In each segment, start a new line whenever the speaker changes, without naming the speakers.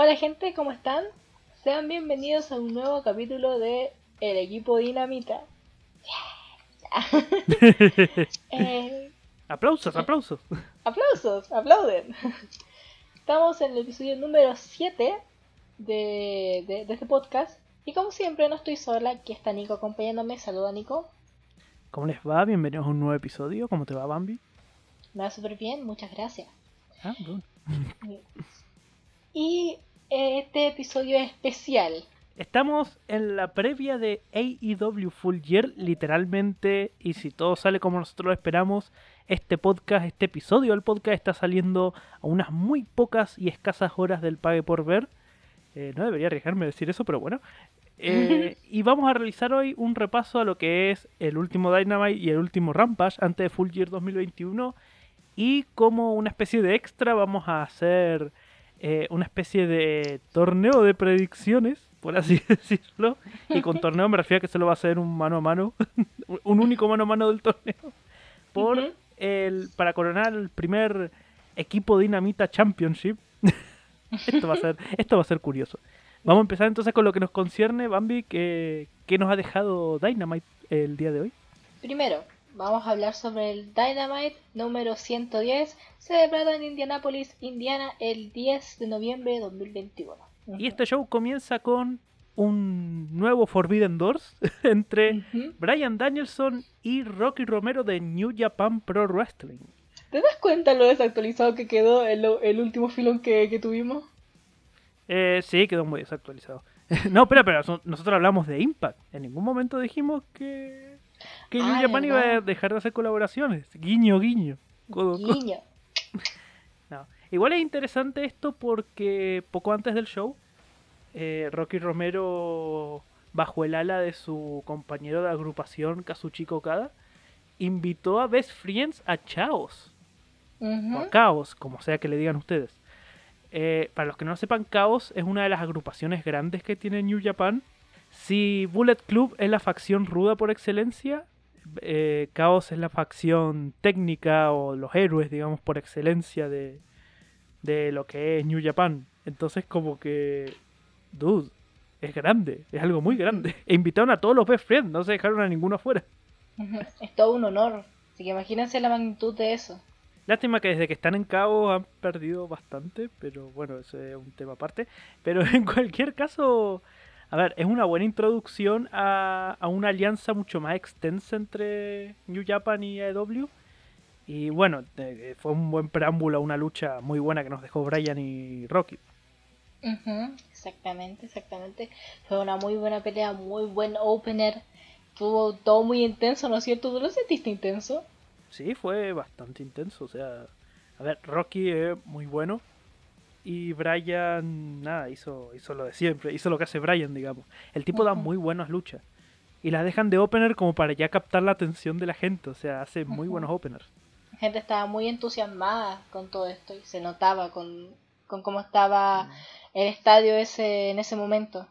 Hola gente, ¿cómo están? Sean bienvenidos a un nuevo capítulo de El equipo Dinamita.
Eh, aplausos, aplausos.
Aplausos, aplauden. Estamos en el episodio número 7 de, de, este podcast. Y como siempre no estoy sola, aquí está Nico acompañándome. Saluda Nico.
¿Cómo les va? Bienvenidos a un nuevo episodio. ¿Cómo te va, Bambi?
Me va súper bien, muchas gracias.
Ah, bueno.
Y este episodio es especial.
Estamos en la previa de AEW Full Year, literalmente, y si todo sale como nosotros lo esperamos, este podcast, este episodio del podcast está saliendo a unas muy pocas y escasas horas del pague por ver. Eh, no debería arriesgarme a decir eso, pero bueno. Eh, y vamos a realizar hoy un repaso a lo que es el último Dynamite y el último Rampage antes de Full Year 2021. Y como una especie de extra vamos a hacer eh, una especie de torneo de predicciones, por así decirlo. Y con torneo me refiero a que se lo va a hacer un mano a mano, un único mano a mano del torneo. Por el, para coronar el primer equipo Dinamita Championship. esto, va a ser, esto va a ser curioso. Vamos a empezar entonces con lo que nos concierne, Bambi, que, que nos ha dejado Dynamite el día de hoy.
Primero, vamos a hablar sobre el Dynamite número 110, celebrado en Indianapolis, Indiana, el 10 de noviembre de 2021.
Y este show comienza con un nuevo Forbidden Doors entre Brian Danielson y Rocky Romero de New Japan Pro Wrestling.
¿Te das cuenta lo desactualizado que quedó el, el último filón que, que tuvimos?
Eh, sí, quedó muy desactualizado. no, espera, pero nosotros hablamos de Impact. En ningún momento dijimos que que New Japan iba a dejar de hacer colaboraciones. Guiño, guiño.
guiño.
Igual es interesante esto porque poco antes del show, eh, Rocky Romero, bajo el ala de su compañero de agrupación Kazuchika Okada, invitó a Best Friends a Chaos. O a Chaos, como sea que le digan ustedes. Eh, para los que no sepan, Chaos es una de las agrupaciones grandes que tiene New Japan si Bullet Club es la facción ruda por excelencia, eh, Chaos es la facción técnica o los héroes, digamos, por excelencia de, de lo que es New Japan. Entonces, como que, dude, es grande, es algo muy grande. E invitaron a todos los best friends, no se dejaron a ninguno afuera.
Es todo un honor. Así que imagínense la magnitud de eso.
Lástima que desde que están en Chaos han perdido bastante, pero bueno, ese es un tema aparte. Pero en cualquier caso, a ver, es una buena introducción a, una alianza mucho más extensa entre New Japan y AEW. Y bueno, fue un buen preámbulo a una lucha muy buena que nos dejó Brian y Rocky.
exactamente, exactamente. Fue una muy buena pelea, muy buen opener. Tuvo todo muy intenso, ¿no es cierto? ¿Tú lo sentiste intenso?
Sí, fue bastante intenso. O sea, a ver, Rocky es muy bueno y Brian, nada, hizo, hizo lo de siempre, hizo lo que hace Brian, digamos. El tipo da muy buenas luchas. Y las dejan de opener como para ya captar la atención de la gente, o sea, hace muy buenos openers.
La gente estaba muy entusiasmada con todo esto y se notaba con, con cómo estaba el estadio ese en ese momento.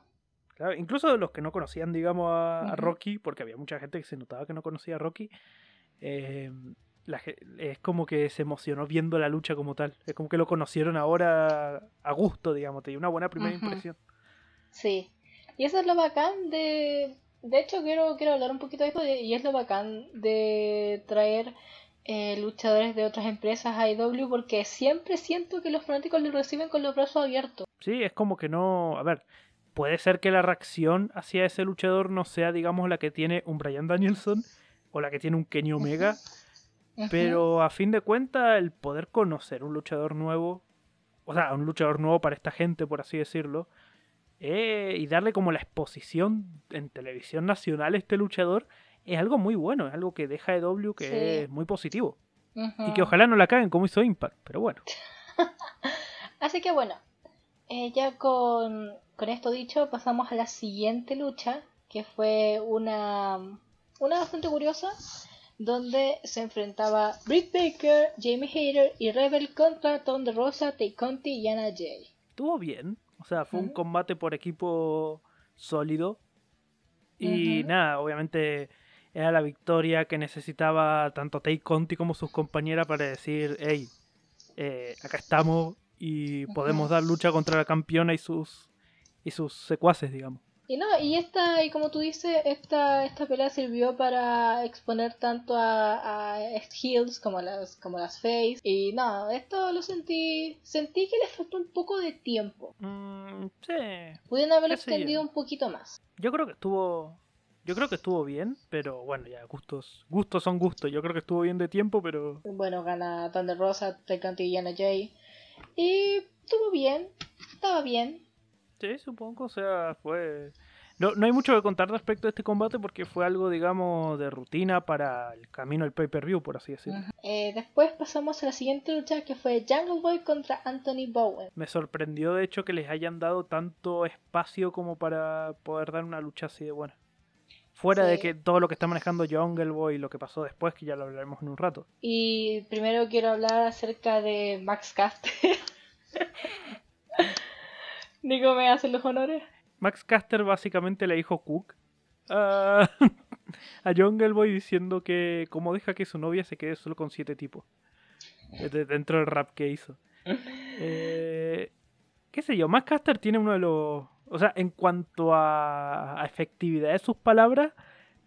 Claro, incluso los que no conocían, digamos, a, a, Rocky, porque había mucha gente que se notaba que no conocía a Rocky, eh, es como que se emocionó viendo la lucha como tal. Es como que lo conocieron ahora a gusto, digamos, te una buena primera impresión.
Sí. Y eso es lo bacán de... De hecho, quiero, quiero hablar un poquito de esto y es lo bacán de traer eh, luchadores de otras empresas a IW porque siempre siento que los fanáticos lo reciben con los brazos abiertos.
Sí, es como que no... A ver, puede ser que la reacción hacia ese luchador no sea, digamos, la que tiene un Brian Danielson o la que tiene un Kenny Omega. Pero a fin de cuentas, el poder conocer un luchador nuevo, o sea, un luchador nuevo para esta gente, por así decirlo, eh, y darle como la exposición en televisión nacional a este luchador, es algo muy bueno, es algo que deja EW que es muy positivo. Y que ojalá no la caguen como hizo Impact, pero bueno.
Así que bueno, eh, ya con, con esto dicho, pasamos a la siguiente lucha, que fue una, una bastante curiosa donde se enfrentaba Britt Baker, Jamie Hayter y Rebel contra Tom de Rosa, Tay Conti y Anna Jay.
Estuvo bien, o sea, fue un combate por equipo sólido. Y nada, obviamente era la victoria que necesitaba tanto Tay Conti como sus compañeras para decir, hey, eh, acá estamos, y podemos dar lucha contra la campeona y sus y sus secuaces, digamos.
Y no, y esta, y como tú dices, esta, esta pelea sirvió para exponer tanto a, a Heels como a las, como las Face. Y no, esto lo sentí, sentí que les faltó un poco de tiempo.
Mm, sí.
Pudieron haberlo extendido un poquito más.
Yo creo que estuvo yo creo que estuvo bien, pero bueno, ya gustos gustos son gustos. Yo creo que estuvo bien de tiempo, pero
Bueno, gana Thunder Rosa, Tecante y Yana Jay. Y estuvo bien, estaba bien.
Sí, supongo, o sea, fue... No, no hay mucho que contar respecto a este combate porque fue algo, digamos, de rutina para el camino al pay-per-view, por así decirlo.
Eh, después pasamos a la siguiente lucha que fue Jungle Boy contra Anthony Bowen.
Me sorprendió, de hecho, que les hayan dado tanto espacio como para poder dar una lucha así de buena. Fuera de que todo lo que está manejando Jungle Boy y lo que pasó después, que ya lo hablaremos en un rato.
Y primero quiero hablar acerca de Max Caster. Nico me hace los honores.
Max Caster básicamente le dijo Cook a, a Jungle Boy diciendo que como deja que su novia se quede solo con siete tipos. de- Dentro del rap que hizo. Eh, ¿Qué sé yo? Max Caster tiene uno de los... O sea, en cuanto a, a efectividad de sus palabras,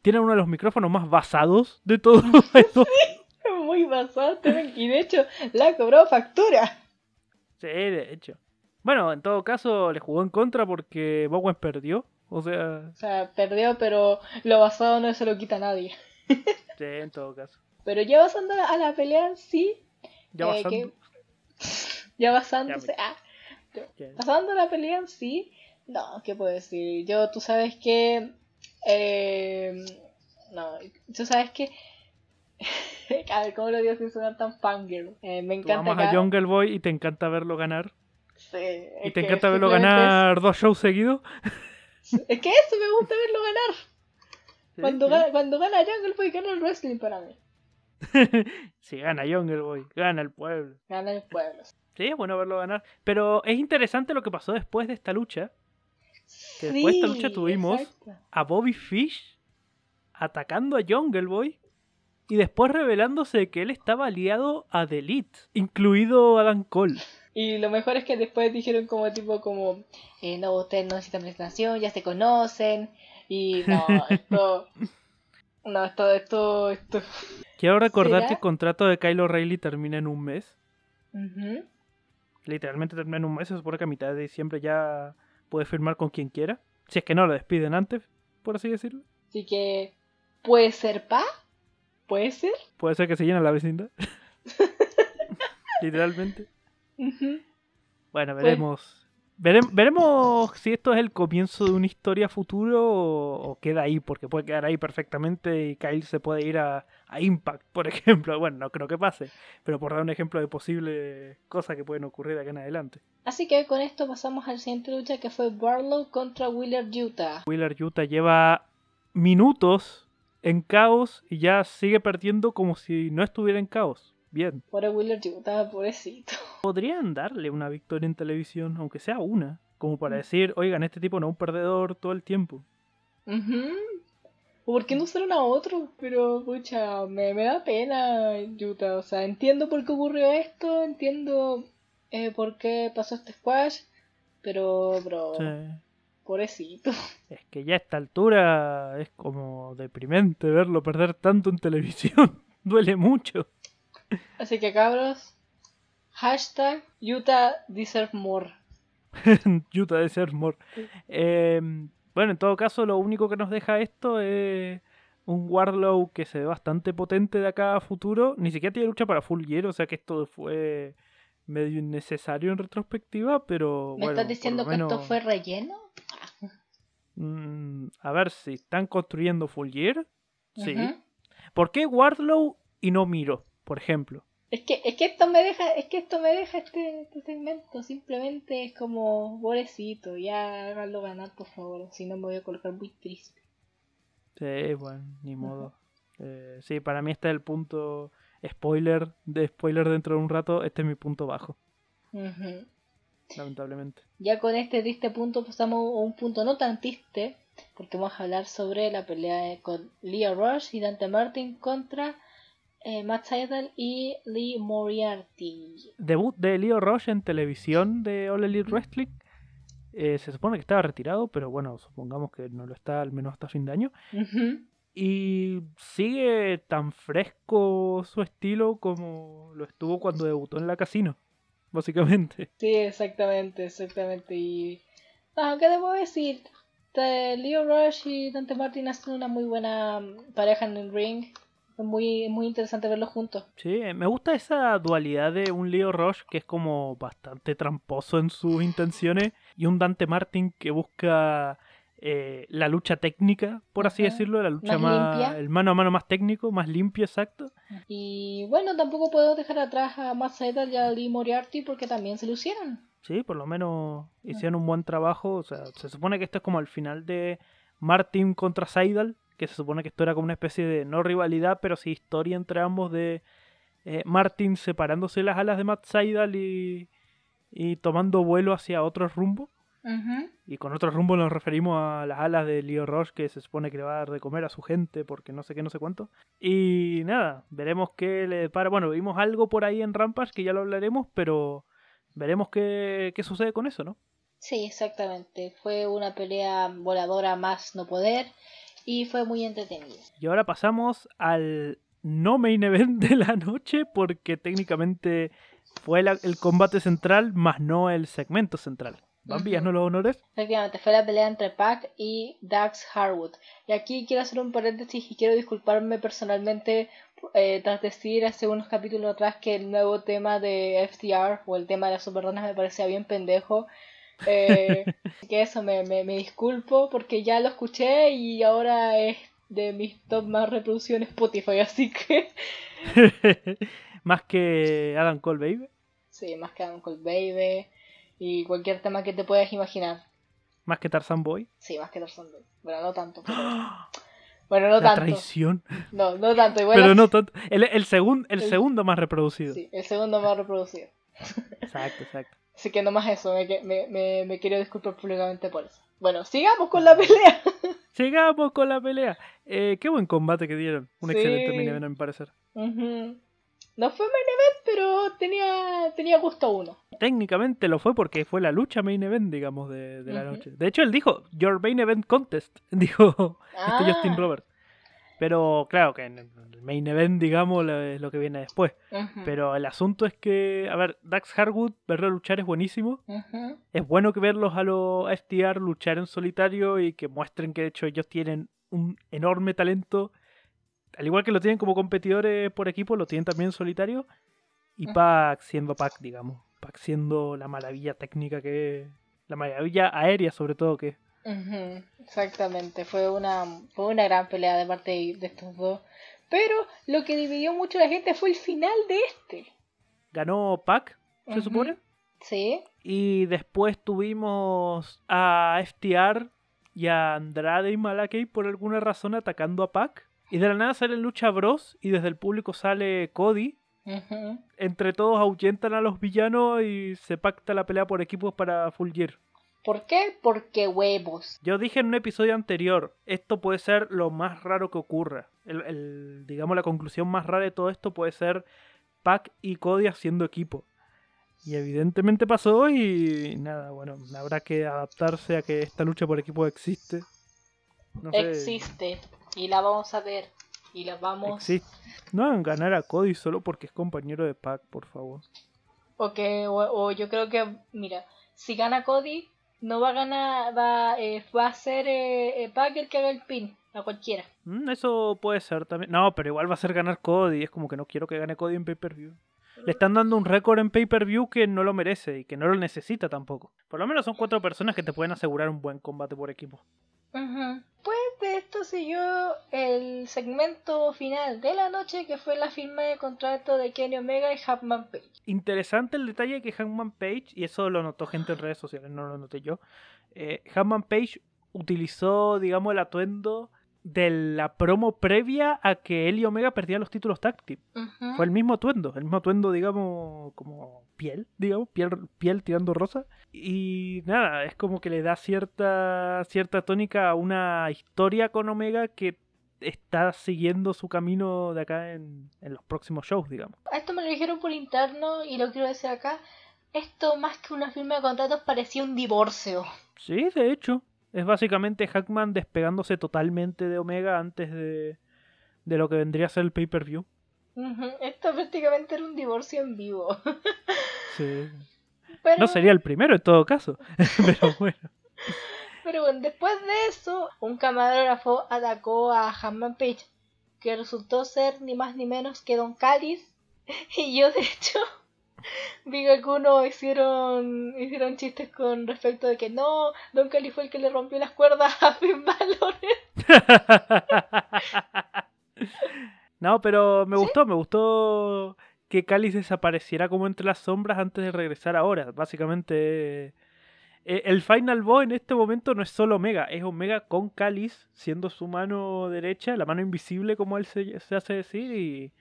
tiene uno de los micrófonos más basados de todos estos.
Muy basado, y de hecho la cobró factura.
Sí, de hecho. Bueno, en todo caso, le jugó en contra porque Bowen perdió. O sea,
O sea, perdió, pero lo basado no se lo quita a nadie.
sí, en todo caso.
Pero ya basando a la pelea sí,
Ya
Eh,
basando-
que- ya basándose, ah,
que-
pasando la pelea sí, no, ¿qué puedo decir? Yo, tú sabes que, eh, no, tú sabes que, a ver, ¿cómo lo digo sin sonar tan fangirl? Eh, me
Tú
encanta
amas a Jungle Boy y te encanta verlo ganar.
Sí,
Y te encanta verlo ganar dos shows seguidos.
Es, que eso me gusta verlo ganar. Cuando,
sí.
Gana, cuando gana Jungle Boy, gana el wrestling para mí.
Si gana Jungle Boy, gana el pueblo.
Gana el pueblo.
Sí, es bueno verlo ganar. Pero es interesante lo que pasó después de esta lucha. Que después de esta lucha tuvimos
exacto.
a Bobby Fish atacando a Jungle Boy y después revelándose que él estaba aliado a The Elite, incluido Adam Cole.
Y lo mejor es que después dijeron como tipo como, eh, no, ustedes no necesitan presentación, ya se conocen. Y no, esto... No, esto, esto, esto...
Quiero recordar
¿Será?
que el contrato de Kyle O'Reilly termina en un mes. Literalmente termina en un mes. Se supone que a mitad de diciembre ya puede firmar con quien quiera. Si es que no lo despiden antes, por así decirlo.
Así que, ¿puede ser pa? ¿Puede ser?
Puede ser que se llene la vecindad. Literalmente. Bueno,
Pues-
veremos. Verem- veremos si esto es el comienzo de una historia futuro o, o queda ahí, porque puede quedar ahí perfectamente y Kyle se puede ir a, a Impact, por ejemplo. Bueno, no creo que pase, pero por dar un ejemplo de posibles cosas que pueden ocurrir de aquí en adelante.
Así que con esto pasamos al siguiente lucha que fue Barlow contra Wheeler Utah.
Wheeler Utah lleva minutos en caos y ya sigue perdiendo como si no estuviera en caos. Bien.
Por Wheeler Utah, pobrecito.
Podrían darle una victoria en televisión, aunque sea una, como para
Mm.
decir, oigan, este tipo no es un perdedor todo el tiempo.
Ujú. ¿O ¿Por qué no usaron a otro? Pero, pucha, me, me da pena, Utah. O sea, entiendo por qué ocurrió esto, entiendo eh, por qué pasó este squash, pero, bro,
Sí.
pobrecito.
Es que ya a esta altura es como deprimente verlo perder tanto en televisión. Duele mucho.
Así que, cabros, hashtag Utah deserve more.
Utah de ser more. Eh, bueno, en todo caso, lo único que nos deja esto es un Warlow que se ve bastante potente de acá a futuro. Ni siquiera tiene lucha para full gear, o sea que esto fue medio innecesario en retrospectiva, pero
¿Me
bueno,
estás diciendo que esto fue relleno?
Mm, a ver si están construyendo full gear. Sí.
Ujú.
¿Por qué Wardlow y no Miro, por ejemplo?
Es que, es que esto me deja, es que esto me deja este, este segmento, simplemente es como pobrecito, ya háganlo ganar por favor, si no me voy a colocar muy triste.
Sí, bueno, ni modo. Eh, sí, para mí este es el punto spoiler de spoiler dentro de un rato. Este es mi punto bajo, lamentablemente.
Ya con este triste punto pasamos a un punto no tan triste, porque vamos a hablar sobre la pelea con Leah Rush y Dante Martin contra eh, Matt Seidel y Lee Moriarty.
Debut de Leo Rush en televisión de All Elite Wrestling. Eh, se supone que estaba retirado, pero bueno, supongamos que no lo está al menos hasta fin de año. Y sigue tan fresco su estilo como lo estuvo cuando debutó en la casino, básicamente.
Sí, exactamente, exactamente. Y. Ah, ¿qué debo decir? Te- Leo Rush y Dante Martin hacen una muy buena mm, pareja en el ring. Es muy, muy interesante verlos juntos.
Sí, eh, me gusta esa dualidad de un Leo Rush que es como bastante tramposo en sus intenciones y un Dante Martin que busca eh, la lucha técnica, por así decirlo, la lucha
Más
más,
limpia.
el mano a mano más técnico, más limpio, exacto.
Y bueno, tampoco puedo dejar atrás a Seidel y a Lee Moriarty porque también se lucieron.
Sí, por lo menos hicieron un buen trabajo. O sea, se supone que esto es como al final de Martin contra Seidel, que se supone que esto era como una especie de no rivalidad, pero sí historia entre ambos de eh, Martin separándose las alas de Matt Seidel y, y tomando vuelo hacia otro rumbo. Y con otro rumbo nos referimos a las alas de Leo Rush, que se supone que le va a dar de comer a su gente, porque no sé qué, no sé cuánto. Y nada, veremos qué le depara. Bueno, vimos algo por ahí en Rampage, que ya lo hablaremos, pero veremos qué, qué sucede con eso, ¿no?
Sí, exactamente. Fue una pelea voladora más no poder y fue muy entretenida.
Y ahora pasamos al no main event de la noche, porque técnicamente fue la- el combate central, más no el segmento central. Bambi,
Ujú.
¿no los honores?
Efectivamente, fue la pelea entre Pac y Dax Harwood. Y aquí quiero hacer un paréntesis y quiero disculparme personalmente eh, tras decir hace unos capítulos atrás que el nuevo tema de FTR o el tema de las superdonas me parecía bien pendejo. Eh, que eso, me, me, me disculpo porque ya lo escuché y ahora es de mis top más reproducciones Spotify, así que
más que Adam Cole, baby.
sí, más que Uncle Baby y cualquier tema que te puedas imaginar.
Más que Tarzan Boy.
Sí, más que Tarzan Boy. Bueno, no tanto, pero... Bueno, no
la
tanto.
traición.
No, no tanto. Igual
Pero no tanto. El, el, segun- el
El-
segundo más reproducido.
Sí, el segundo más reproducido.
Exacto, exacto.
Así que no más eso, me, me, me, me quiero disculpar públicamente por eso. Bueno, sigamos con la pelea.
Sigamos con la pelea. Eh, qué buen combate que dieron. Un
Sí.
excelente main event, a mi parecer.
No fue main event, pero tenía, tenía gusto uno.
Técnicamente lo fue porque fue la lucha main event, digamos, de, de la noche. De hecho, él dijo, Your main event contest, dijo
Ah,
este Justin Roberts. Pero claro que en el main event, digamos, es lo que viene después. Pero el asunto es que, a ver, Dax Harwood, verlo luchar es buenísimo. Es bueno que verlos a los FTR luchar en solitario y que muestren que de hecho ellos tienen un enorme talento. Al igual que lo tienen como competidores por equipo, lo tienen también en solitario. Y
Ujú.
Pac siendo Pac, digamos. Pac siendo la maravilla técnica que es. La maravilla aérea sobre todo que es.
Exactamente, fue una, fue una gran pelea de parte de, de estos dos. Pero lo que dividió mucho a la gente fue el final de este.
Ganó Pac, se supone.
Sí,
Y después tuvimos a FTR y a Andrade y Malakay por alguna razón atacando a Pac. Y de la nada salen Lucha Bros y desde el público sale Cody. Entre todos ahuyentan a los villanos y se pacta la pelea por equipos para Full Gear.
¿Por qué? Porque huevos.
Yo dije en un episodio anterior, esto puede ser lo más raro que ocurra. El, el- digamos la conclusión más rara de todo esto puede ser Pac y Cody haciendo equipo. Y evidentemente pasó y nada, bueno, habrá que adaptarse a que esta lucha por equipo existe. No sé,
Existe. Y la vamos a ver. Y la vamos.
existe. No hagan ganar a Cody solo porque es compañero de Pac, por favor.
O, que, o, o yo creo que, mira, si gana Cody, no va a ganar, va, eh, va a ser eh, eh, Pac el que haga el pin, a cualquiera.
Mm, eso puede ser también. No, pero igual va a ser ganar Cody. Es como que no quiero que gane Cody en pay-per-view. Le están dando un récord en pay-per-view que no lo merece y que no lo necesita tampoco. Por lo menos son cuatro personas que te pueden asegurar un buen combate por equipo.
Pues de esto siguió el segmento final de la noche, que fue la firma de contrato de Kenny Omega y Hapman Page.
Interesante el detalle que Hangman Page, y eso lo notó gente en redes sociales, no lo noté yo. Eh, Page utilizó, digamos, el atuendo de la promo previa a que él y Omega perdían los títulos tag team. Fue el mismo atuendo, el mismo atuendo, digamos, como piel, digamos, piel, piel tirando rosa. Y nada, es como que le da cierta, cierta tónica a una historia con Omega que está siguiendo su camino de acá en, en los próximos shows, digamos.
Esto me lo dijeron por interno y lo quiero decir acá. Esto más que una firma de contratos parecía un divorcio.
Sí, de hecho. Es básicamente Hackman despegándose totalmente de Omega antes de, de lo que vendría a ser el pay-per-view.
Esto prácticamente era un divorcio en vivo.
Sí.
Pero,
No sería el primero en todo caso. Pero bueno.
pero bueno, después de eso, un camarógrafo atacó a Hammond Page, que resultó ser ni más ni menos que Don Callis. Y yo, de hecho, algunos hicieron, hicieron chistes con respecto de que no, Don Callis fue el que le rompió las cuerdas a Finn Balor.
No, pero me gustó, me gustó que Cáliz desapareciera como entre las sombras antes de regresar ahora. Básicamente, eh, el Final Boss en este momento no es solo Omega, es Omega con Cáliz siendo su mano derecha, la mano invisible como él se, se hace decir, y,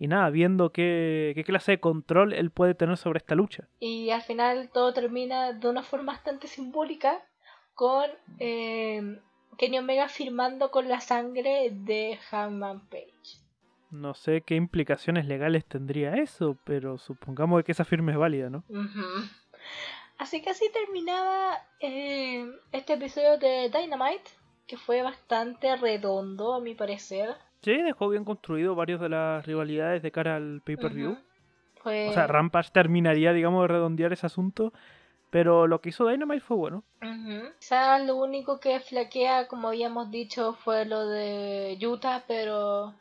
y nada, viendo qué, qué clase de control él puede tener sobre esta lucha.
Y al final todo termina de una forma bastante simbólica con eh, Kenny Omega firmando con la sangre de Hammond Page.
No sé qué implicaciones legales tendría eso, pero supongamos que esa firma es válida, ¿no?
Así que así terminaba eh, este episodio de Dynamite, que fue bastante redondo a mi parecer.
Sí, dejó bien construido varias de las rivalidades de cara al pay-per-view. O sea, Rampage terminaría, digamos, de redondear ese asunto. Pero lo que hizo Dynamite fue bueno.
Ujú. Quizá lo único que flaquea, como habíamos dicho, fue lo de Utah, pero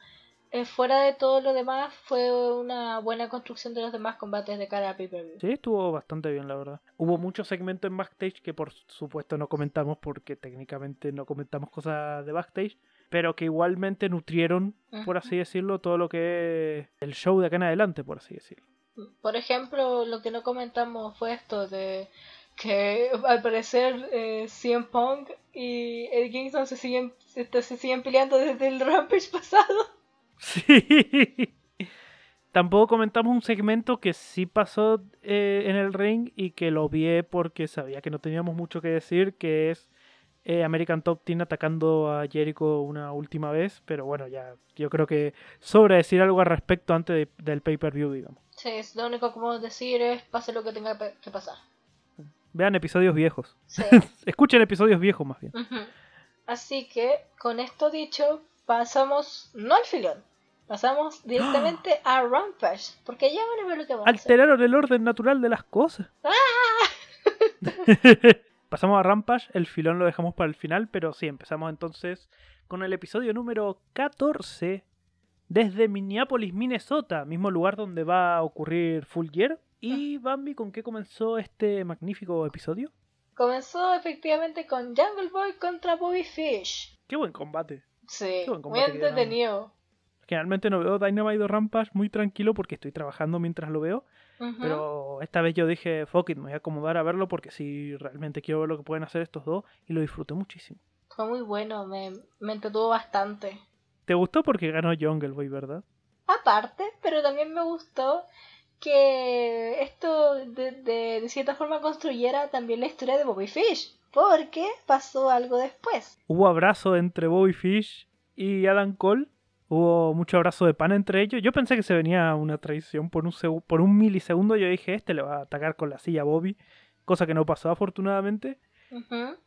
eh, fuera de todo lo demás fue una buena construcción de los demás combates de cara a pay-per-view.
Sí, estuvo bastante bien, la verdad. Hubo muchos segmentos en backstage que por supuesto no comentamos porque técnicamente no comentamos cosas de backstage. Pero que igualmente nutrieron, por así decirlo, todo lo que es el show de acá en adelante, por así decirlo.
Por ejemplo, lo que no comentamos fue esto de que al parecer eh, CM Punk y Eddie Kingston se siguen, se, se siguen peleando desde el Rampage pasado.
Sí. Tampoco comentamos un segmento que sí pasó eh, en el ring y que lo vi porque sabía que no teníamos mucho que decir, que es eh, American Top Team atacando a Jericho una última vez, pero bueno, ya yo creo que sobra decir algo al respecto antes de- del pay-per-view, digamos.
Sí, es lo único que podemos decir es pase lo que tenga que pasar.
Vean episodios viejos.
Sí.
Escuchen episodios viejos más bien.
Así que, con esto dicho, pasamos no al filón, pasamos directamente a Rampage, porque ya van a ver lo que vamos a hacer.
Alteraron el orden natural de las cosas. Pasamos a Rampage, el filón lo dejamos para el final, pero sí, empezamos entonces con el episodio número 14 desde Minneapolis, Minnesota, mismo lugar donde va a ocurrir Full Year. ¿Y Bambi con qué comenzó este magnífico episodio?
Comenzó efectivamente con Jungle Boy contra Bobby Fish.
Qué buen combate.
Sí,
buen
muy
combate dieron.
entretenido.
Generalmente no veo Dynamite o Rampage muy tranquilo porque estoy trabajando mientras lo veo. Pero esta vez yo dije, fuck it, me voy a acomodar a verlo porque sí, realmente quiero ver lo que pueden hacer estos dos y lo disfruté muchísimo.
Fue muy bueno, me, me entretuvo bastante.
¿Te gustó porque ganó Jungle Boy, verdad?
Aparte, pero también me gustó que esto de, de, de cierta forma construyera también la historia de Bobby Fish. Porque pasó algo después.
Hubo abrazo entre Bobby Fish y Adam Cole. Hubo mucho abrazo de pan entre ellos. Yo pensé que se venía una traición por un, por un milisegundo. Yo dije, este le va a atacar con la silla a Bobby. Cosa que no pasó afortunadamente.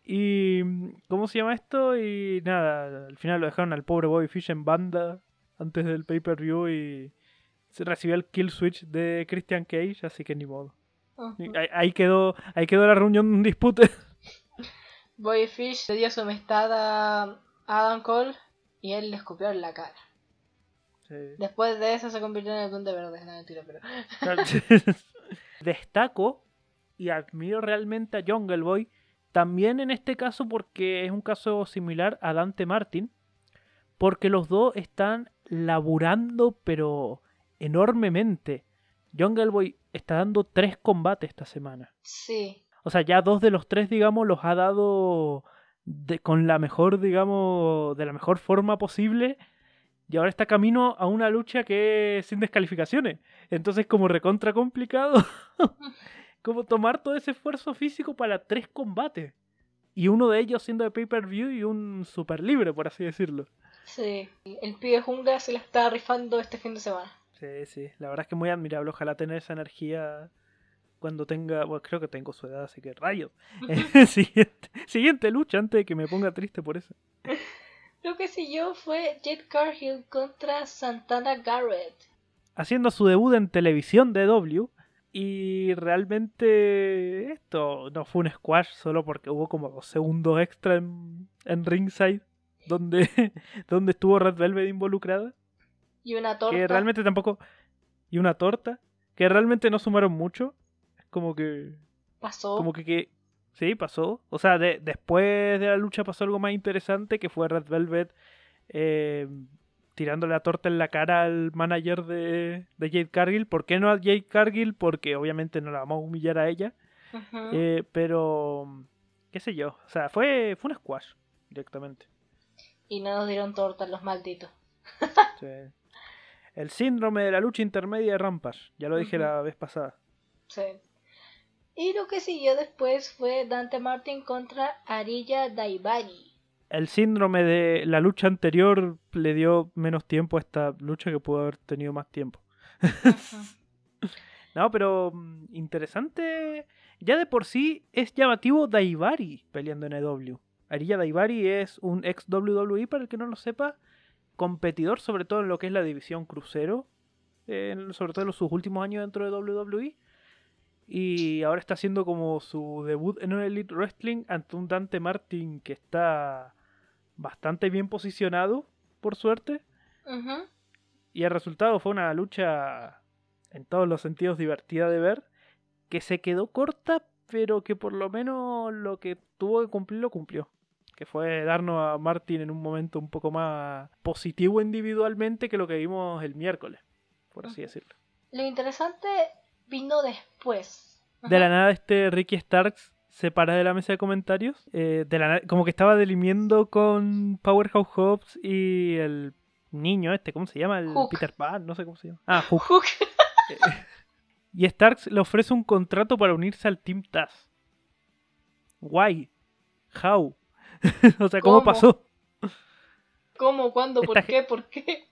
Y... ¿Cómo se llama esto? Y nada, al final lo dejaron al pobre Bobby Fish en banda antes del pay-per-view y se recibió el kill switch de Christian Cage, así que ni modo. Ahí quedó, ahí quedó la reunión de un dispute.
Bobby Fish le dio su amistad a Adam Cole y él le escupió en la cara. Después de eso se convirtió en el Duende Verde, no mentira, pero...
Destaco y admiro realmente a Jungle Boy, también en este caso porque es un caso similar a Dante Martin, porque los dos están laburando pero enormemente. Jungle Boy está dando tres combates esta semana.
Sí.
O sea, ya dos de los tres, digamos, los ha dado de- con la mejor, digamos, de la mejor forma posible. Y ahora está camino a una lucha que es sin descalificaciones. Entonces, como recontra complicado, como tomar todo ese esfuerzo físico para tres combates. Y uno de ellos siendo de pay-per-view y un super libre, por así decirlo.
Sí, el pibe jungla se la está rifando este fin de semana.
Sí, sí, la verdad es que muy admirable. Ojalá tener esa energía cuando tenga. Bueno, creo que tengo su edad, así que rayos. siguiente, siguiente lucha antes de que me ponga triste por eso.
Lo que siguió fue Jade Cargill contra Santana Garrett.
Haciendo su debut en televisión de W. Y realmente esto no fue un squash solo porque hubo como dos segundos extra en, en ringside donde, donde estuvo Red Velvet involucrada.
Y una torta.
Que realmente tampoco. Y una torta. Que realmente no sumaron mucho. Es como que.
Pasó.
Como que, que sí, pasó. O sea, de, después de la lucha pasó algo más interesante que fue Red Velvet eh, tirándole la torta en la cara al manager de, de Jade Cargill. ¿Por qué no a Jade Cargill? Porque obviamente no la vamos a humillar a ella. Eh, pero, qué sé yo. O sea, fue, fue un squash directamente.
Y no nos dieron torta los malditos.
Sí. El síndrome de la lucha intermedia de Rampage. Ya lo dije la vez pasada.
Sí. Y lo que siguió después fue Dante Martin contra Arilla Daivari.
El síndrome de la lucha anterior le dio menos tiempo a esta lucha que pudo haber tenido más tiempo. No, pero mm, interesante. Ya de por sí es llamativo Daivari peleando en EW. Arilla Daivari es un ex WWE, para el que no lo sepa, competidor sobre todo en lo que es la división crucero, eh, sobre todo en los- sus últimos años dentro de WWE. Y ahora está haciendo como su debut en un Elite Wrestling ante un Dante Martin que está bastante bien posicionado, por suerte. Y el resultado fue una lucha en todos los sentidos divertida de ver, que se quedó corta, pero que por lo menos lo que tuvo que cumplir lo cumplió. Que fue darnos a Martin en un momento un poco más positivo individualmente que lo que vimos el miércoles, por así decirlo.
Lo interesante vino después.
De la nada este Ricky Starks se para de la mesa de comentarios, eh, de la como que estaba delimiendo con Powerhouse Hobbs y el niño este, ¿cómo se llama? El
Hook.
Peter Pan, no sé cómo se llama. Ah, Hook.
Hook.
Y Starks le ofrece un contrato para unirse al Team Taz. Why? How? o sea, ¿cómo,
¿Cómo?
pasó?
¿Cómo? ¿Cuándo? ¿Por
Esta
qué? ¿Por qué?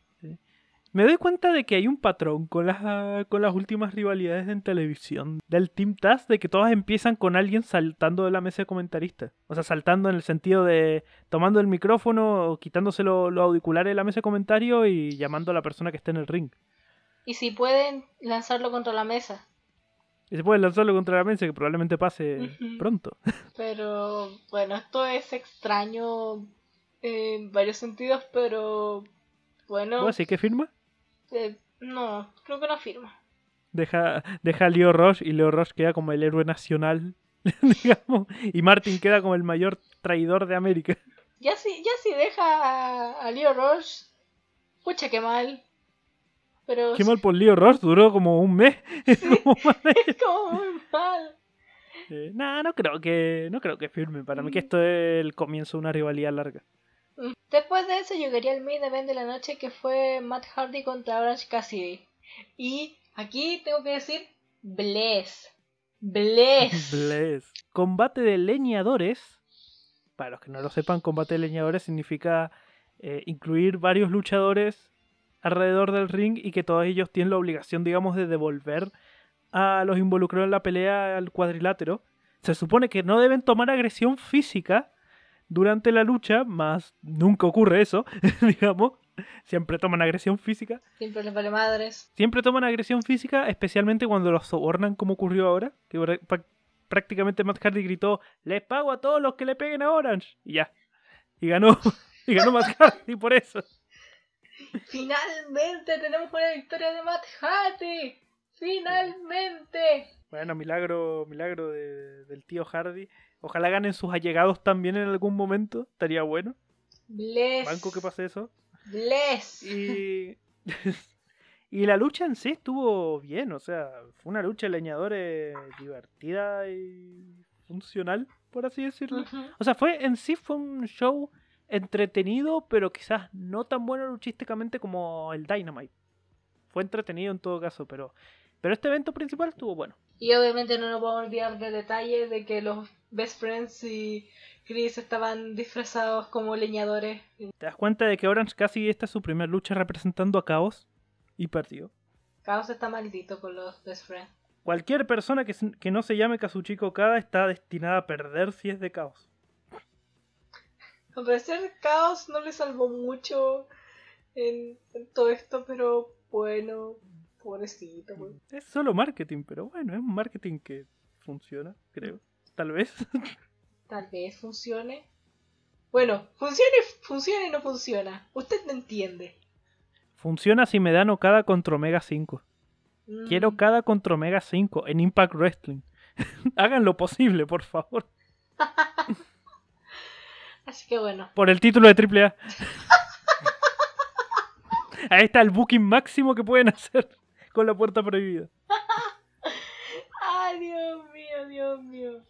Me doy cuenta de que hay un patrón con las, con las últimas rivalidades en televisión del Team Taz, de que todas empiezan con alguien saltando de la mesa de comentaristas. O sea, saltando en el sentido de tomando el micrófono, o quitándose lo- los auriculares de la mesa de comentario y llamando a la persona que está en el ring.
Y si pueden lanzarlo contra la mesa.
Y se puede lanzarlo contra la mesa, que probablemente pase pronto.
Pero bueno, esto es extraño en varios sentidos, pero bueno,
¿Vos así que firma?
Eh, no, creo que no firma.
Deja, deja a Leo Rush y Leo Rush queda como el héroe nacional, digamos, y Martin queda como el mayor traidor de América.
Ya si, ya si deja a, Leo Rush, pucha que mal. Pero
Qué mal por Leo Rush, duró como un mes. Como más de-
es como muy mal.
Eh, nah, no creo que no creo que firme. Para mí que esto es el comienzo de una rivalidad larga.
Después de eso llegaría el main event de la noche que fue Matt Hardy contra Orange Cassidy. Y aquí tengo que decir Bless. Bless.
Bless. Combate de leñadores. Para los que no lo sepan, combate de leñadores significa eh, incluir varios luchadores alrededor del ring y que todos ellos tienen la obligación, digamos, de devolver a los involucrados en la pelea al cuadrilátero. Se supone que no deben tomar agresión física durante la lucha, más nunca ocurre eso, digamos. Siempre toman agresión física.
Siempre les vale madres.
Siempre toman agresión física, especialmente cuando los sobornan, como ocurrió ahora. Que prácticamente Matt Hardy gritó: Les pago a todos los que le peguen a Orange. Y ya. Y ganó. Y ganó Matt Hardy por eso.
Finalmente tenemos una victoria de Matt Hardy. Finalmente.
Bueno, milagro, milagro de- del tío Hardy. Ojalá ganen sus allegados también en algún momento. Estaría bueno.
Bless.
Banco que pase eso.
Bless.
Y. y la lucha en sí estuvo bien. O sea, fue una lucha de leñadores divertida y funcional, por así decirlo. O sea, fue en sí fue un show entretenido, pero quizás no tan bueno luchísticamente como el Dynamite. Fue entretenido en todo caso, pero pero este evento principal estuvo bueno.
Y obviamente no nos a olvidar de detalle de que los Best Friends y Chris estaban disfrazados como leñadores.
¿Te das cuenta de que Orange casi esta es su primera lucha representando a Caos? Y perdió.
Caos está maldito con los Best Friends.
Cualquier persona que, se- que no se llame Kazuchika Okada está destinada a perder si es de Caos.
Al parecer Caos no le salvó mucho en, en todo esto, pero bueno, pobrecito. pues.
Es solo marketing, pero bueno, es un marketing que funciona, creo. Tal vez.
Tal vez funcione. Bueno, funcione, funcione y no funciona. Usted me entiende.
funciona si me dan Okada contra Omega 5.
Mm.
Quiero Okada contra Omega 5 en Impact Wrestling. Hagan lo posible, por favor.
Así que bueno.
Por el título de AAA. Ahí está el booking máximo que pueden hacer con la puerta prohibida.
Ay, Dios mío, Dios mío.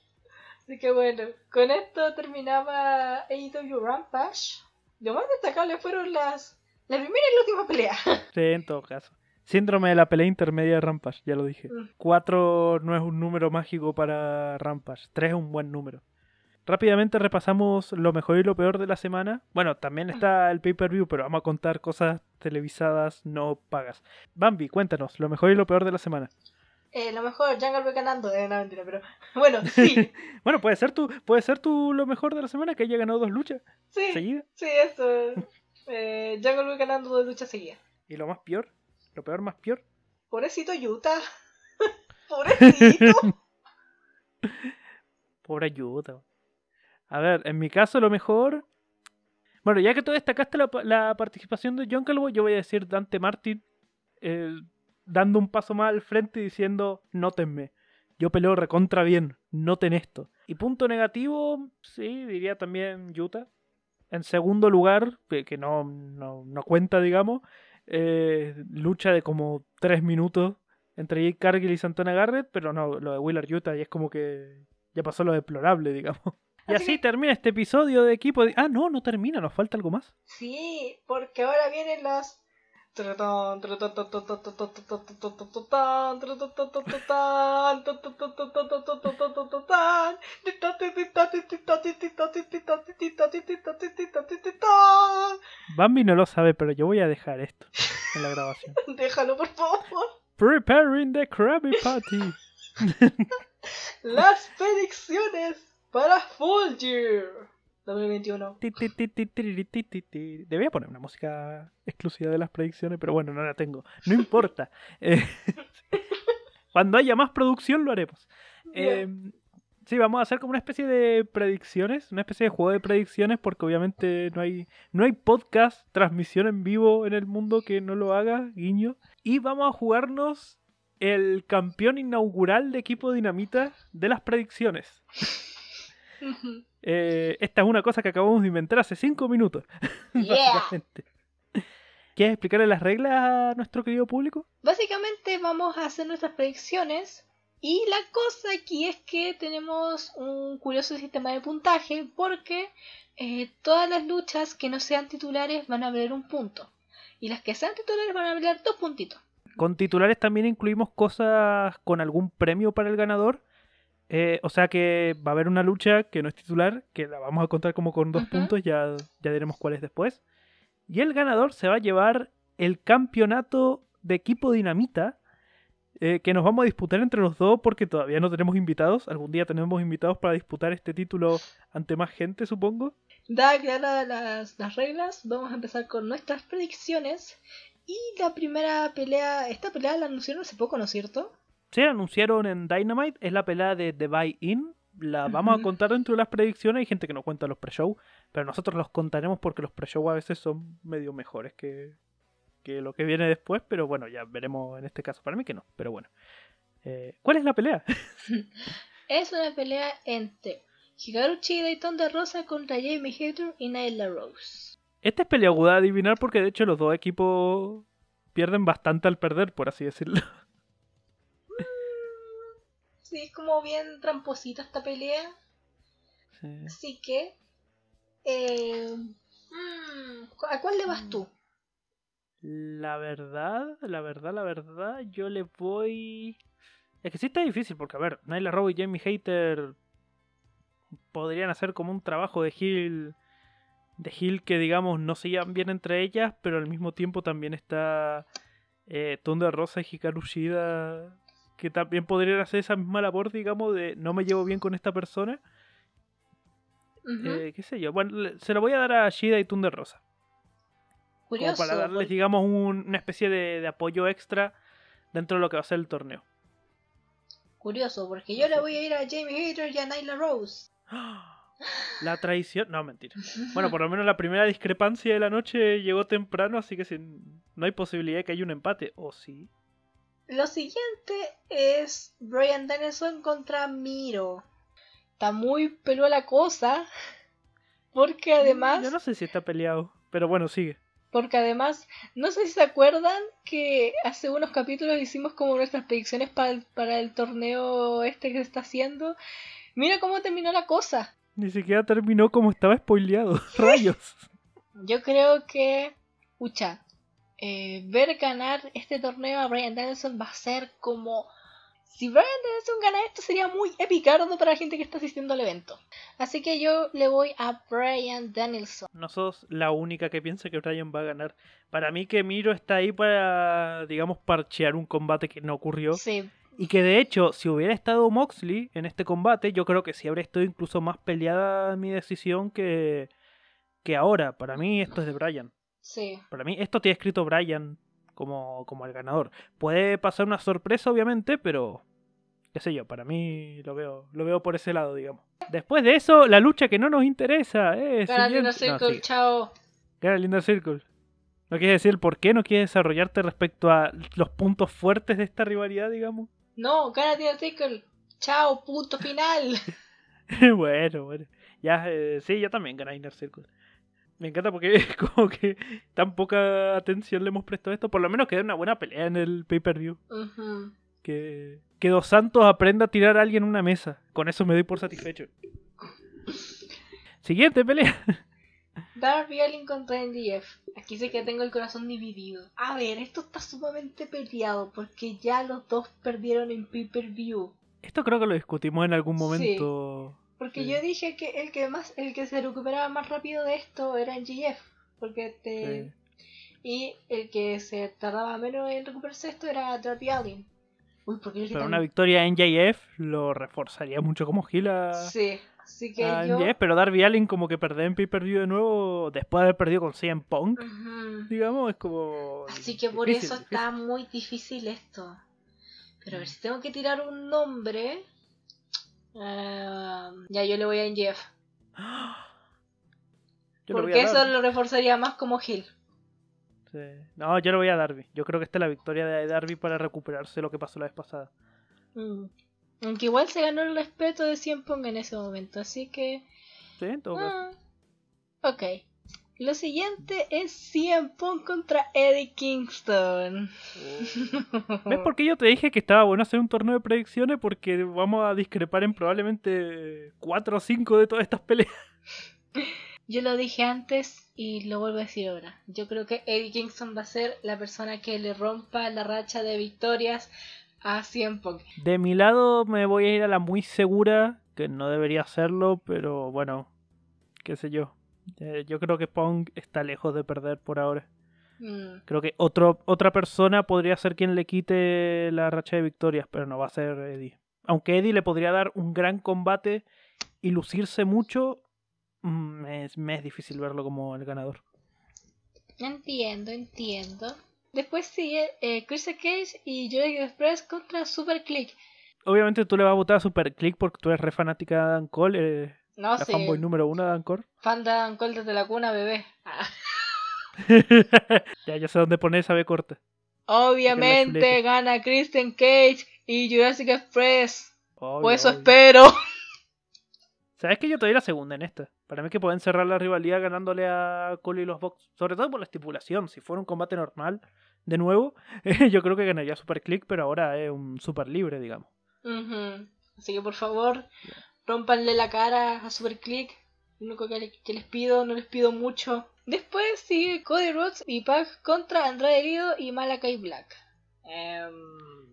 Así que bueno, con esto terminaba AEW Rampage. Lo más destacable fueron las la primera y la última pelea.
Sí, en todo caso. Síndrome de la pelea intermedia de Rampage, ya lo dije.
Mm.
4 no es un número mágico para Rampage, 3 es un buen número. Rápidamente repasamos lo mejor y lo peor de la semana. Bueno, también está el pay-per-view, pero vamos a contar cosas televisadas no pagas. Bambi, cuéntanos, lo mejor y lo peor de la semana.
Eh, lo mejor, Jungle Boy ganando. Eh, no, mentira, pero bueno, sí.
Bueno, puede ser tu, puede ser tu lo mejor de la semana que haya ganado dos luchas
Sí,
seguidas.
sí, eso. Eh, Jungle Boy ganando dos luchas seguidas.
Y lo más peor, lo peor más peor.
Pobrecito Yuta. Pobrecito.
Pobre ayuda. A ver, en mi caso lo mejor. Bueno, ya que tú destacaste la, la participación de Calvo, yo voy a decir Dante Martin eh, dando un paso más al frente y diciendo, nótenme. Yo peleo recontra bien, noten esto. Y punto negativo, sí, diría también Utah. En segundo lugar, que no, no, no cuenta, digamos, eh, lucha de como tres minutos entre Jake Cargill y Santana Garrett, pero no, lo de Willard Utah ya es como que ya pasó lo deplorable, digamos. Y
Así
termina este episodio de equipo. de- Ah, no, no termina, nos falta algo más.
Sí, porque ahora vienen las.
Bambi no lo sabe, pero yo voy a dejar esto en la grabación.
Déjalo, por favor.
Preparing the Krabby Patty.
Las predicciones para Full Year 2021.
Ti, ti, ti, ti, ti, ti, ti, ti. Debía poner una música exclusiva de las predicciones, pero bueno, no la tengo. No importa. Eh, cuando haya más producción lo haremos. Eh, sí, vamos a hacer como una especie de predicciones, una especie de juego de predicciones, porque obviamente no hay, no hay podcast, transmisión en vivo en el mundo que no lo haga, guiño. Y vamos a jugarnos el campeón inaugural de equipo dinamita de las predicciones. Eh, esta es una cosa que acabamos de inventar hace cinco minutos.
Yeah.
básicamente. ¿Quieres explicarle las reglas a nuestro querido público?
Básicamente vamos a hacer nuestras predicciones y la cosa aquí es que tenemos un curioso sistema de puntaje porque eh, todas las luchas que no sean titulares van a valer un punto y las que sean titulares van a valer dos puntitos.
Con titulares también incluimos cosas con algún premio para el ganador. Eh, o sea que va a haber una lucha que no es titular, que la vamos a contar como con dos puntos, ya, ya diremos cuál es después. Y el ganador se va a llevar el campeonato de equipo dinamita, eh, que nos vamos a disputar entre los dos porque todavía no tenemos invitados. Algún día tenemos invitados para disputar este título ante más gente, supongo.
Dadas claras las, las reglas, vamos a empezar con nuestras predicciones y la primera pelea, esta pelea la anunciaron hace poco, ¿no es cierto?
Se anunciaron en Dynamite, es la pelea de The Buy-In. La vamos a contar dentro de las predicciones. Hay gente que no cuenta los pre-show, pero nosotros los contaremos porque los pre-show a veces son medio mejores que, que lo que viene después. Pero bueno, ya veremos en este caso. Para mí que no, pero bueno. Eh, ¿Cuál es la pelea?
Es una pelea entre Hikaru Shida y Tonda Rosa contra Jamie Hater y Nyla Rose.
Esta es peleaguda de adivinar porque de hecho los dos equipos pierden bastante al perder, por así decirlo.
Sí, es como bien tramposita esta pelea.
Sí.
Así que. Eh, mm, ¿A cuál le vas tú?
La verdad, la verdad, la verdad, yo le voy. Es que sí está difícil porque, a ver, Nyla Rose y Jamie Hater podrían hacer como un trabajo de Hill de Hill que digamos no se llevan bien entre ellas, pero al mismo tiempo también está eh, Thunder Rosa y Hikaru Shida que también podrían hacer esa misma labor, digamos, de no me llevo bien con esta persona. Eh, ¿Qué sé yo? Bueno, se lo voy a dar a Shida y Thunder Rosa.
Curioso.
como para darles, digamos, un- una especie de, de apoyo extra dentro de lo que va a ser el torneo.
Curioso, porque yo le voy a ir a Jamie Hater y a Nyla Rose.
La traición. No, mentira. Bueno, por lo menos la primera discrepancia de la noche llegó temprano, así que sin- no hay posibilidad de que haya un empate. ¿O sí?
Lo siguiente es Brian Danielson contra Miro. Está muy peluda la cosa. Porque además,
Yo no sé si está peleado, pero bueno, sigue.
porque además, no sé si se acuerdan que hace unos capítulos hicimos como nuestras predicciones para el, para el torneo este que se está haciendo. Mira cómo terminó la cosa.
Ni siquiera terminó como estaba spoileado. Rayos.
Yo creo que, pucha, eh, ver ganar este torneo a Brian Danielson va a ser como... Si Brian Danielson gana esto sería muy epicardo para la gente que está asistiendo al evento. Así que yo le voy a Brian Danielson.
No sos la única que piensa que Brian va a ganar. Para mí que Miro está ahí para, digamos, parchear un combate que no ocurrió.
Sí,
Y que de hecho, si hubiera estado Moxley en este combate, yo creo que sí habría estado incluso más peleada mi decisión que, que ahora. Para mí esto es de Brian.
Sí.
Para mí esto tiene escrito Brian como, como el ganador. Puede pasar una sorpresa, obviamente, pero qué sé yo, para mí lo veo, lo veo por ese lado, digamos. Después de eso, la lucha que no nos interesa. Eh,
Gana Circle,
No,
chao.
Gana el Inner Circle. ¿No quieres decir el por qué no quieres desarrollarte respecto a los puntos fuertes de esta rivalidad, digamos?
No, gana Inner Circle. Chao, punto final.
bueno, bueno. Ya, eh, sí, yo también gané Inner Circle. Me encanta porque es como que tan poca atención le hemos prestado a esto. Por lo menos queda una buena pelea en el pay-per-view. Que, que Dos Santos aprenda a tirar a alguien en una mesa. Con eso me doy por satisfecho. Siguiente pelea.
Darby Allin contra NDF. Aquí sé que tengo el corazón dividido. A ver, esto está sumamente peleado porque ya los dos perdieron en pay-per-view.
Esto creo que lo discutimos en algún
Sí. Porque
Sí.
yo dije que el que más, el que se recuperaba más rápido de esto era NGF. Porque te...
Sí.
Y el que se tardaba menos en recuperarse esto era Darby Allin. Uy, porque
Pero una victoria en JF lo reforzaría mucho como gila
Sí, así que yo...
Pero Darby Allin como que perder en pay-per-view de nuevo después de haber perdido con CM Punk, digamos, es como...
Así que por
difícil,
eso
difícil.
está muy difícil esto. Pero a ver, si tengo que tirar un nombre... ah, ya, yo le voy a.
Yo voy
Porque eso lo reforzaría más como.
Sí. No, yo le voy a Darby. Yo creo que esta es la victoria de Darby para recuperarse lo que pasó la vez pasada.
Mm. Aunque igual se ganó el respeto de 100 Pong en ese momento, así que...
Sí, en todo caso.
ah, ok. Lo siguiente es 100 Pong contra Eddie Kingston.
¿Ves por qué yo te dije que estaba bueno hacer un torneo de predicciones? Porque vamos a discrepar en probablemente 4 o 5 de todas estas peleas.
Yo lo dije antes y lo vuelvo a decir ahora. Yo creo que Eddie Kingston va a ser la persona que le rompa la racha de victorias a 100 Pong.
De mi lado me voy a ir a la muy segura, que no debería hacerlo, pero bueno, qué sé yo. Eh, yo creo que Pong está lejos de perder por ahora.
Mm,
Creo que otro, otra persona podría ser quien le quite la racha de victorias, pero no va a ser Eddie. Aunque Eddie le podría dar un gran combate y lucirse mucho, mm, me es, me es difícil verlo como el ganador.
Entiendo, entiendo. Después sigue eh, Chris Cage y Jurassic Express contra Super Click.
Obviamente tú le vas a votar a Super Click porque tú eres re fanática de Dan Cole, eres
No
la
sé,
fanboy número uno de Cole.
fan de desde la cuna, bebé. Ah.
ya, ya sé dónde poner esa B corta.
Obviamente gana Kristen Cage y Jurassic Express.
Obvio,
O eso
obvio.
espero.
¿Sabes que yo te doy la segunda en esta? Para mí que pueden cerrar la rivalidad ganándole a Cole y los Bucks. Sobre todo por la estipulación. Si fuera un combate normal, de nuevo, yo creo que ganaría Super Click, pero ahora es un super libre, digamos.
Ujú. Así que por favor, rompanle la cara a Super Click. Lo único que, le- que les pido, no les pido mucho. Después sigue Cody Rhodes y Pac contra Andrade Herido y Malakai Black. Em,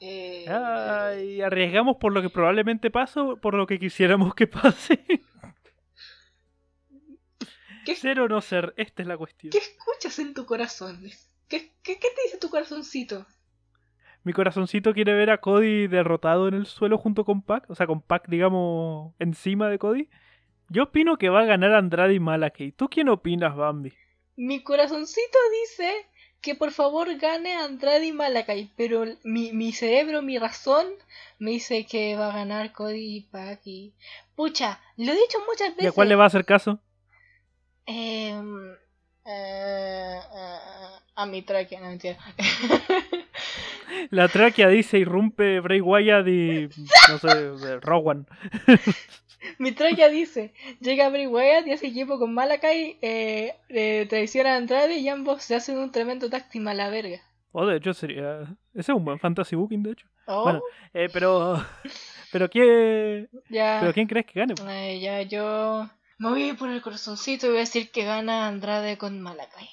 eh,
Ay, arriesgamos por lo que probablemente pase por lo que quisiéramos que pase.
¿Qué?
Ser o no ser, esta es la cuestión.
¿Qué escuchas en tu corazón? ¿Qué, qué, qué te dice tu corazoncito?
Mi corazoncito quiere ver a Cody derrotado en el suelo junto con Pac, o sea, con Pac, digamos, encima de Cody. Yo opino que va a ganar Andrade y Malakay. ¿Tú quién opinas, Bambi?
Mi corazoncito dice que por favor gane Andrade y Malakay, pero mi, mi cerebro, mi razón, me dice que va a ganar Cody y Pac y... Pucha, lo he dicho muchas veces.
¿Y a cuál le va a hacer caso?
Em, eh, eh, a mi no mentira.
La tráquea dice irrumpe Bray Wyatt y. No sé, Rowan.
mi tráquea dice: Llega Bray Wyatt y hace equipo con Malakai, eh, eh, traiciona a Andrade y ambos se hacen un tremendo táctil a la verga.
Oh, de hecho sería. Ese es un buen fantasy booking, de hecho.
Oh,
Bueno, eh, pero. Pero quién.
ya,
¿Pero quién crees que gane?
eh, ya yo me voy a ir por el corazoncito y voy a decir que gana Andrade con Malakai.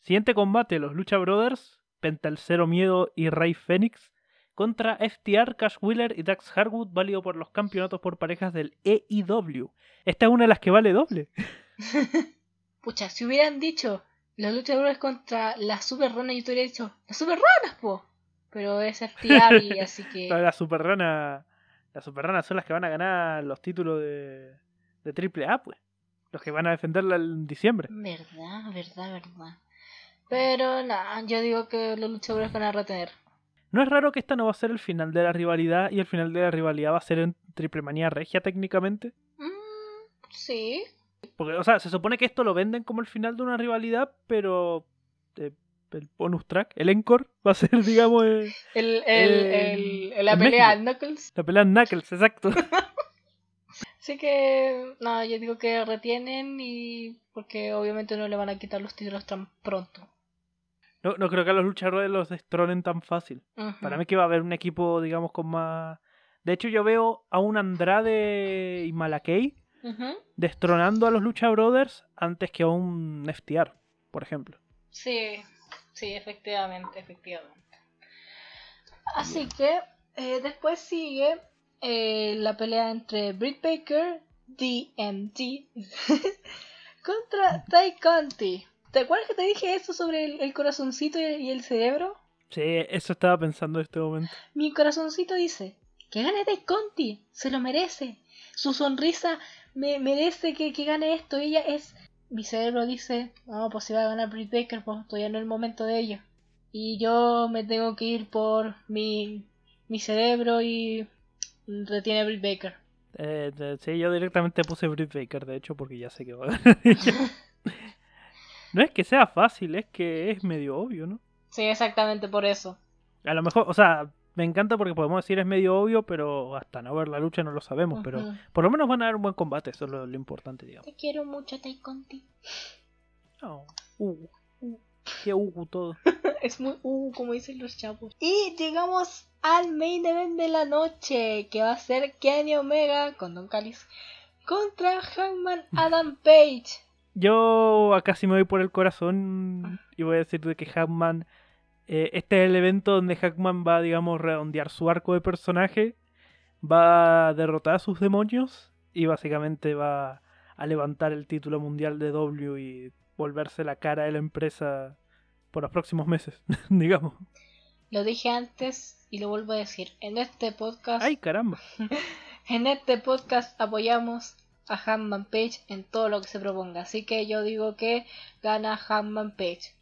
Siguiente combate: los Lucha Brothers, Penta el Cero Miedo y Rey Fénix contra FTR, Cash Wheeler y Dax Harwood, válido por los campeonatos por parejas del EIW. Esta es una de las que vale doble.
Pucha, si hubieran dicho los luchadores contra las super ranas, yo te hubiera dicho las super ranas, po. Pero es FTR y así que.
La, la Super Rana. Las Super Ranas son las que van a ganar los títulos de, de Triple A, pues. Los que van a defenderla en diciembre.
Verdad, verdad, verdad. Pero nada, yo digo que los luchadores van a retener.
No es raro que esta no va a ser el final de la rivalidad y el final de la rivalidad va a ser en Triple Manía Regia técnicamente.
Mm, sí.
Porque, o sea, se supone que esto lo venden como el final de una rivalidad, pero eh, el bonus track, el encore, va a ser, digamos, eh,
El, el,
Eh,
el- la pelea. Knuckles.
la pelea Knuckles, exacto.
Así que, no, yo digo que retienen y. Porque obviamente no le van a quitar los títulos tan pronto.
No, no creo que a los luchadores los destronen tan fácil. Para mí que va a haber un equipo, digamos, con más... De hecho, yo veo a un Andrade y Malakay
Ujú.
destronando a los Lucha Brothers antes que a un FTR, por ejemplo.
Sí, sí, efectivamente, efectivamente. Así que eh, después sigue eh, la pelea entre Britt Baker, DMD, contra Ty Conti. ¿Te acuerdas que te dije eso sobre el, el corazoncito y el cerebro?
Sí, eso estaba pensando en este momento.
Mi corazoncito dice, que gane Ty Conti, se lo merece. Su sonrisa me merece que, que gane esto. Ella es... Mi cerebro dice, no, pues si va a ganar Britt Baker, pues todavía no es el momento de ello. Y yo me tengo que ir por mi, mi cerebro y retiene a Britt Baker.
Eh, sí, yo directamente puse Britt Baker, de hecho, porque ya sé que va a ganar. No es que sea fácil, es que es medio obvio, ¿no?
Sí, exactamente por eso.
A lo mejor, o sea, me encanta porque podemos decir es medio obvio, pero hasta no ver la lucha no lo sabemos. Pero por lo menos van a dar un buen combate, eso es lo, lo importante, digamos.
Te quiero mucho, Ty Conti.
Oh, uh, uh, qué uh, todo.
Es muy uh, como dicen los chavos. Y llegamos al main event de la noche, que va a ser Kenny Omega con Don Callis contra Hangman Adam Page.
Yo acá sí me voy por el corazón y voy a decir de que Hackman, eh, este es el evento donde Hackman va, digamos, redondear su arco de personaje, va a derrotar a sus demonios y básicamente va a levantar el título mundial de W y volverse la cara de la empresa por los próximos meses, digamos.
Lo dije antes y lo vuelvo a decir. En este podcast,
¡Ay, caramba!
en este podcast apoyamos a Hangman Page en todo lo que se proponga. Así que yo digo que gana Hangman Page.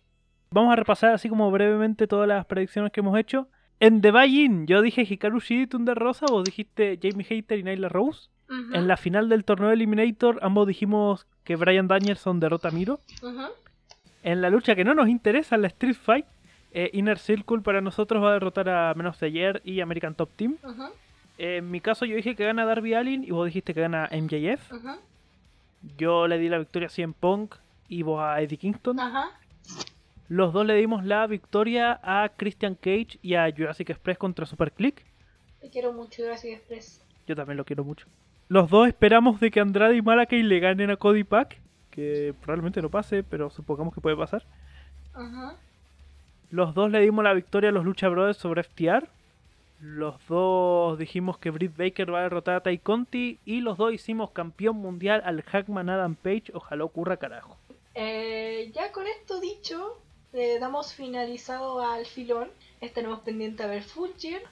Vamos a repasar así como brevemente todas las predicciones que hemos hecho. En The Buy-In, yo dije Hikaru Shida y Thunder Rosa, vos dijiste Jamie Hater y Nyla Rose. En la final del torneo Eliminator, ambos dijimos que Brian Danielson derrota a Miro. En la lucha que no nos interesa, la Street Fight, eh, Inner Circle para nosotros va a derrotar a Menos de Ayer y American Top Team.
Ujú,
en mi caso, yo dije que gana Darby Allin y vos dijiste que gana MJF.
ujú.
Yo le di la victoria a CM Punk y vos a Eddie Kingston.
Ajá.
Los dos le dimos la victoria a Christian Cage y a Jurassic Express contra Super Click.
Te quiero mucho, gracias Express.
Yo también lo quiero mucho. Los dos esperamos de que Andrade y Malakay le ganen a Cody Pack. Que probablemente no pase, pero supongamos que puede pasar.
Ajá.
Los dos le dimos la victoria a los Lucha Brothers sobre FTR. Los dos dijimos que Britt Baker va a derrotar a Tai Conti y los dos hicimos campeón mundial al Hackman Adam Page. Ojalá ocurra carajo.
Eh, ya con esto dicho, damos finalizado al filón. Estaremos pendientes a ver Full Gear.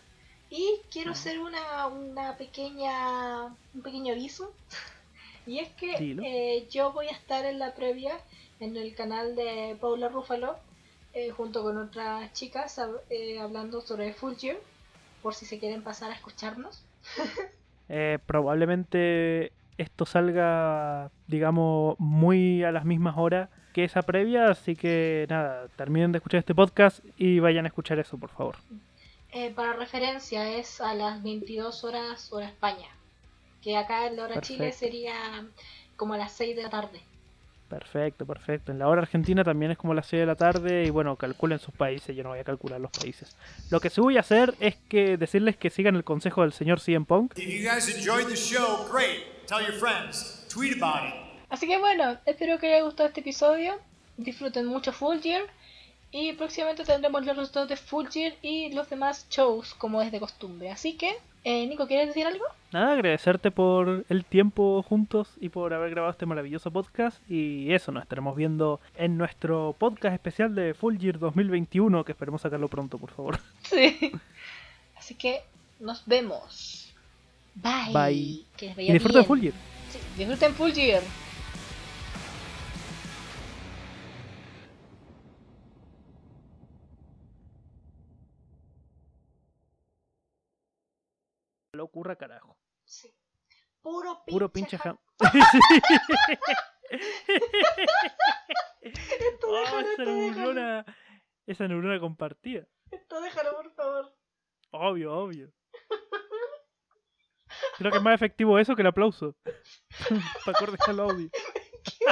Y quiero hacer una, una pequeña, un pequeño aviso. y es que eh, yo voy a estar en la previa en el canal de Paula Ruffalo eh, junto con otras chicas eh, hablando sobre Full Gear. Por si se quieren pasar a escucharnos.
Eh, probablemente esto salga, digamos, muy a las mismas horas que esa previa, así que nada, terminen de escuchar este podcast y vayan a escuchar eso, por favor.
Eh, para referencia es a las 22 horas hora España. Que acá en la hora Chile sería como a las 6 de la tarde.
Perfecto, perfecto. En la hora argentina también es como las 6 de la tarde y bueno, calculen sus países, yo no voy a calcular los países. Lo que sí voy a hacer es que decirles que sigan el consejo del señor CM Punk.
If you guys enjoyed the show, great. Tell your friends. Tweet about it.
Así que bueno, espero que haya gustado este episodio. Disfruten mucho Full Gear. Y próximamente tendremos los resultados de Full Gear y los demás shows como es de costumbre. Así que, eh, Nico, ¿quieres decir algo?
Nada, agradecerte por el tiempo juntos y por haber grabado este maravilloso podcast. Y eso, nos estaremos viendo en nuestro podcast especial de Full Year 2021, que esperemos sacarlo pronto, por favor.
Sí. Así que nos vemos. Bye.
Bye.
Que les
Y
vaya
disfruta de
bien.
Full Year.
Sí, disfruten Full Gear.
Lo ocurra carajo.
Sí. Puro pinche,
Puro pinche
jam-
jam.
Esto
Oh,
déjalo,
esa
esto déjalo.
neurona, esa neurona compartida.
Esto déjalo, por favor.
Obvio, obvio. Creo que es más efectivo eso que el aplauso. Para cortar el audio.
Qué